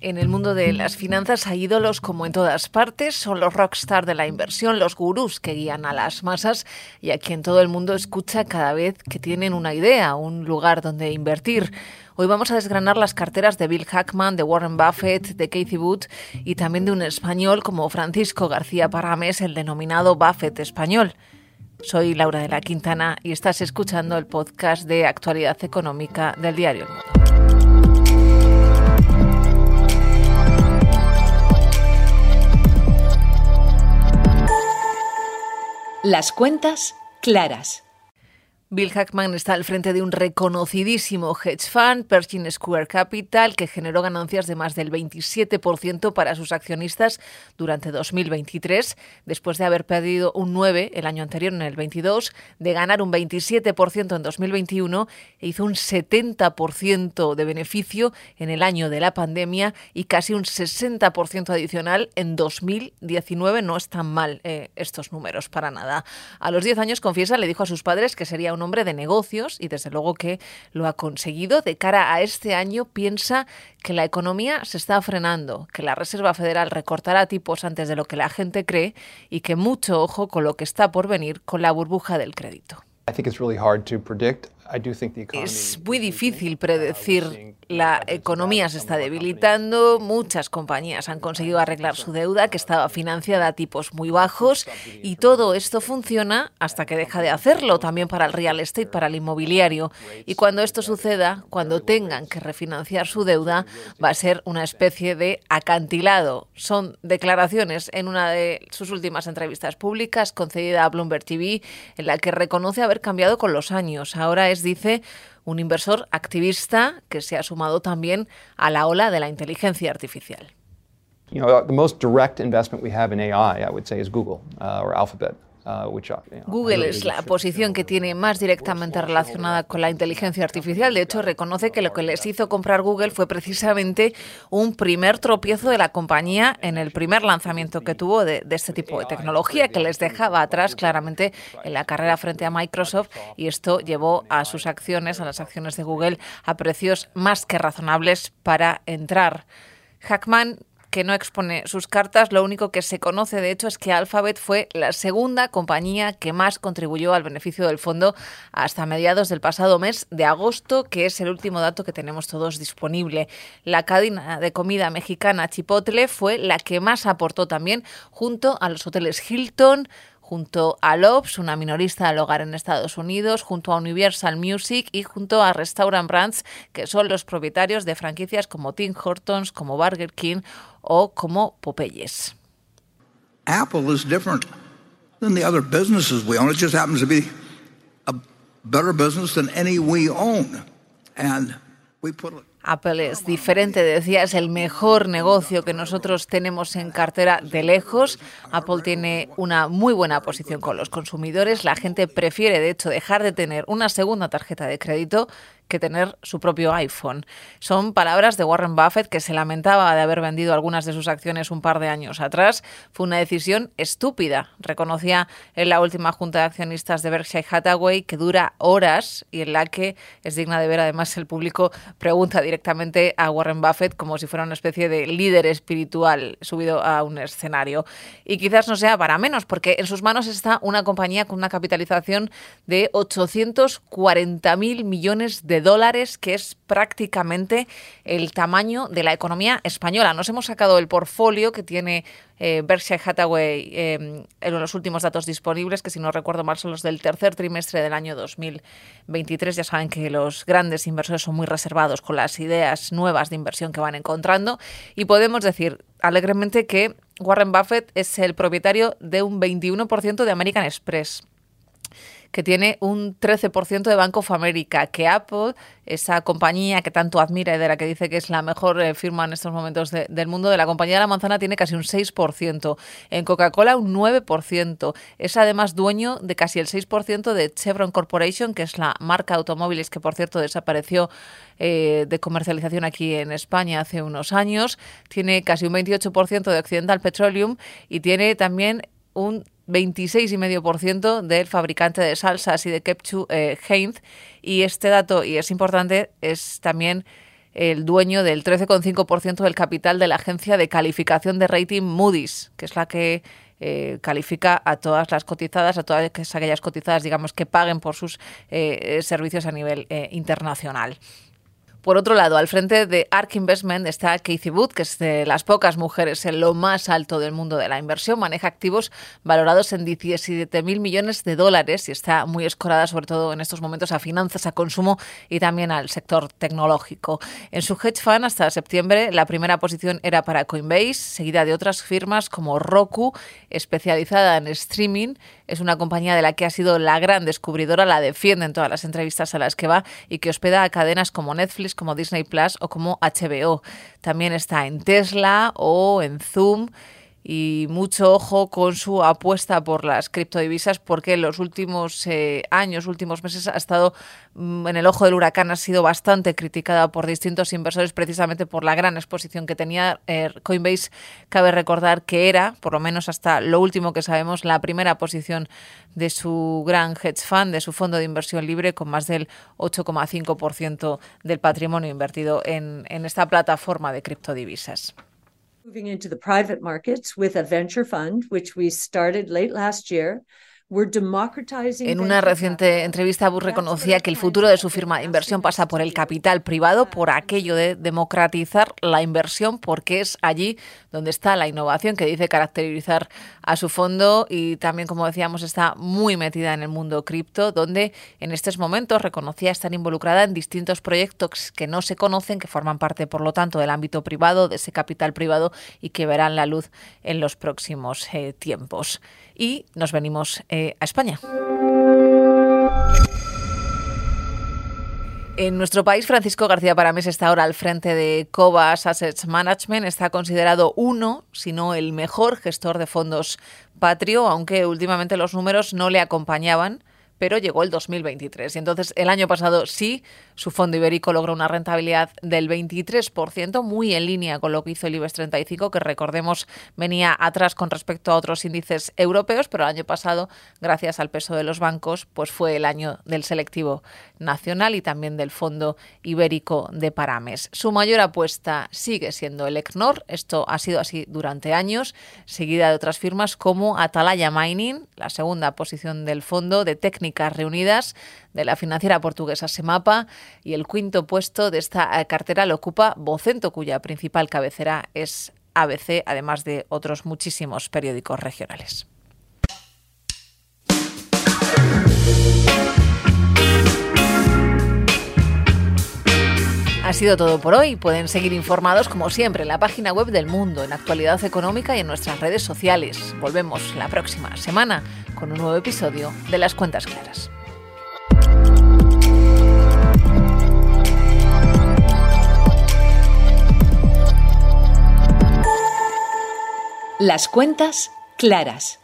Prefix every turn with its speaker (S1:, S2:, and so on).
S1: En el mundo de las finanzas hay ídolos como en todas partes, son los rockstar de la inversión, los gurús que guían a las masas y a quien todo el mundo escucha cada vez que tienen una idea, un lugar donde invertir. Hoy vamos a desgranar las carteras de Bill Hackman, de Warren Buffett, de Casey Wood y también de un español como Francisco García Parames, el denominado Buffett español. Soy Laura de la Quintana y estás escuchando el podcast de actualidad económica del diario El Mundo.
S2: Las cuentas claras.
S1: Bill Hackman está al frente de un reconocidísimo hedge fund, Pershing Square Capital, que generó ganancias de más del 27% para sus accionistas durante 2023, después de haber perdido un 9 el año anterior, en el 22, de ganar un 27% en 2021 e hizo un 70% de beneficio en el año de la pandemia y casi un 60% adicional en 2019. No están mal eh, estos números para nada. A los 10 años, confiesa, le dijo a sus padres que sería un un hombre de negocios y desde luego que lo ha conseguido. De cara a este año piensa que la economía se está frenando, que la Reserva Federal recortará tipos antes de lo que la gente cree y que mucho ojo con lo que está por venir con la burbuja del crédito. Es muy difícil predecir. La economía se está debilitando, muchas compañías han conseguido arreglar su deuda que estaba financiada a tipos muy bajos y todo esto funciona hasta que deja de hacerlo, también para el real estate, para el inmobiliario. Y cuando esto suceda, cuando tengan que refinanciar su deuda, va a ser una especie de acantilado. Son declaraciones en una de sus últimas entrevistas públicas concedida a Bloomberg TV en la que reconoce haber cambiado con los años. Ahora es dice, un inversor activista que se ha sumado también a la ola de la inteligencia artificial.
S3: You know, the most direct investment we have in AI, I would say, is Google uh, or Alphabet. Uh,
S1: Google es la posición que tiene más directamente relacionada con la inteligencia artificial. De hecho, reconoce que lo que les hizo comprar Google fue precisamente un primer tropiezo de la compañía en el primer lanzamiento que tuvo de, de este tipo de tecnología, que les dejaba atrás claramente en la carrera frente a Microsoft y esto llevó a sus acciones, a las acciones de Google, a precios más que razonables para entrar. Hackman que no expone sus cartas. Lo único que se conoce, de hecho, es que Alphabet fue la segunda compañía que más contribuyó al beneficio del fondo hasta mediados del pasado mes de agosto, que es el último dato que tenemos todos disponible. La cadena de comida mexicana Chipotle fue la que más aportó también, junto a los hoteles Hilton, junto a Lobs, una minorista del hogar en Estados Unidos, junto a Universal Music y junto a Restaurant Brands, que son los propietarios de franquicias como Tim Hortons, como Burger King o como Popeyes.
S4: Apple is different than the other businesses we own. It just happens to be a better business than any we own. And we put
S1: Apple es diferente, decía, es el mejor negocio que nosotros tenemos en cartera de lejos. Apple tiene una muy buena posición con los consumidores. La gente prefiere, de hecho, dejar de tener una segunda tarjeta de crédito que tener su propio iPhone. Son palabras de Warren Buffett, que se lamentaba de haber vendido algunas de sus acciones un par de años atrás. Fue una decisión estúpida, reconocía en la última junta de accionistas de Berkshire Hathaway, que dura horas y en la que es digna de ver además el público pregunta directamente a Warren Buffett como si fuera una especie de líder espiritual subido a un escenario. Y quizás no sea para menos, porque en sus manos está una compañía con una capitalización de 840 mil millones de dólares, que es prácticamente el tamaño de la economía española. Nos hemos sacado el portfolio que tiene eh, Berkshire Hathaway eh, en los últimos datos disponibles, que si no recuerdo mal son los del tercer trimestre del año 2023. Ya saben que los grandes inversores son muy reservados con las ideas nuevas de inversión que van encontrando y podemos decir alegremente que Warren Buffett es el propietario de un 21% de American Express que tiene un 13% de Bank of America, que Apple, esa compañía que tanto admira y de la que dice que es la mejor eh, firma en estos momentos del mundo, de la compañía de la manzana tiene casi un 6%, en Coca-Cola un 9%, es además dueño de casi el 6% de Chevron Corporation, que es la marca automóviles que por cierto desapareció eh, de comercialización aquí en España hace unos años, tiene casi un 28% de Occidental Petroleum y tiene también un 26,5% del fabricante de salsas y de ketchup eh, Heinz. Y este dato, y es importante, es también el dueño del 13,5% del capital de la agencia de calificación de rating Moody's, que es la que eh, califica a todas las cotizadas, a todas aquellas cotizadas, digamos, que paguen por sus eh, servicios a nivel internacional. Por otro lado, al frente de ARK Investment está Casey Wood, que es de las pocas mujeres en lo más alto del mundo de la inversión. Maneja activos valorados en 17 mil millones de dólares y está muy escorada, sobre todo en estos momentos, a finanzas, a consumo y también al sector tecnológico. En su hedge fund, hasta septiembre, la primera posición era para Coinbase, seguida de otras firmas como Roku, especializada en streaming. Es una compañía de la que ha sido la gran descubridora, la defiende en todas las entrevistas a las que va y que hospeda a cadenas como Netflix como Disney Plus o como HBO. También está en Tesla o en Zoom y mucho ojo con su apuesta por las criptodivisas porque en los últimos eh, años, últimos meses ha estado mm, en el ojo del huracán, ha sido bastante criticada por distintos inversores precisamente por la gran exposición que tenía eh, Coinbase. Cabe recordar que era, por lo menos hasta lo último que sabemos, la primera posición de su gran hedge fund, de su fondo de inversión libre, con más del 8,5% del patrimonio invertido en, en esta plataforma de criptodivisas.
S5: Moving into the private markets with a venture fund, which we started late last year.
S1: En una reciente entrevista, Bush reconocía que el futuro de su firma de inversión pasa por el capital privado, por aquello de democratizar la inversión, porque es allí donde está la innovación que dice caracterizar a su fondo y también, como decíamos, está muy metida en el mundo cripto, donde en estos momentos reconocía estar involucrada en distintos proyectos que no se conocen, que forman parte, por lo tanto, del ámbito privado, de ese capital privado y que verán la luz en los próximos eh, tiempos. Y nos venimos. Eh, a España. En nuestro país, Francisco García Paramés está ahora al frente de Cobas Assets Management. Está considerado uno, si no el mejor gestor de fondos patrio, aunque últimamente los números no le acompañaban pero llegó el 2023. Y entonces el año pasado sí, su fondo ibérico logró una rentabilidad del 23%, muy en línea con lo que hizo el IBEX 35, que recordemos venía atrás con respecto a otros índices europeos, pero el año pasado, gracias al peso de los bancos, pues fue el año del selectivo nacional y también del fondo ibérico de Parames. Su mayor apuesta sigue siendo el ECNOR, esto ha sido así durante años, seguida de otras firmas como Atalaya Mining, la segunda posición del fondo de técnica reunidas de la financiera portuguesa Semapa y el quinto puesto de esta eh, cartera lo ocupa Vocento, cuya principal cabecera es ABC, además de otros muchísimos periódicos regionales. Ha sido todo por hoy. Pueden seguir informados como siempre en la página web del Mundo, en Actualidad Económica y en nuestras redes sociales. Volvemos la próxima semana con un nuevo episodio de Las Cuentas Claras.
S2: Las Cuentas Claras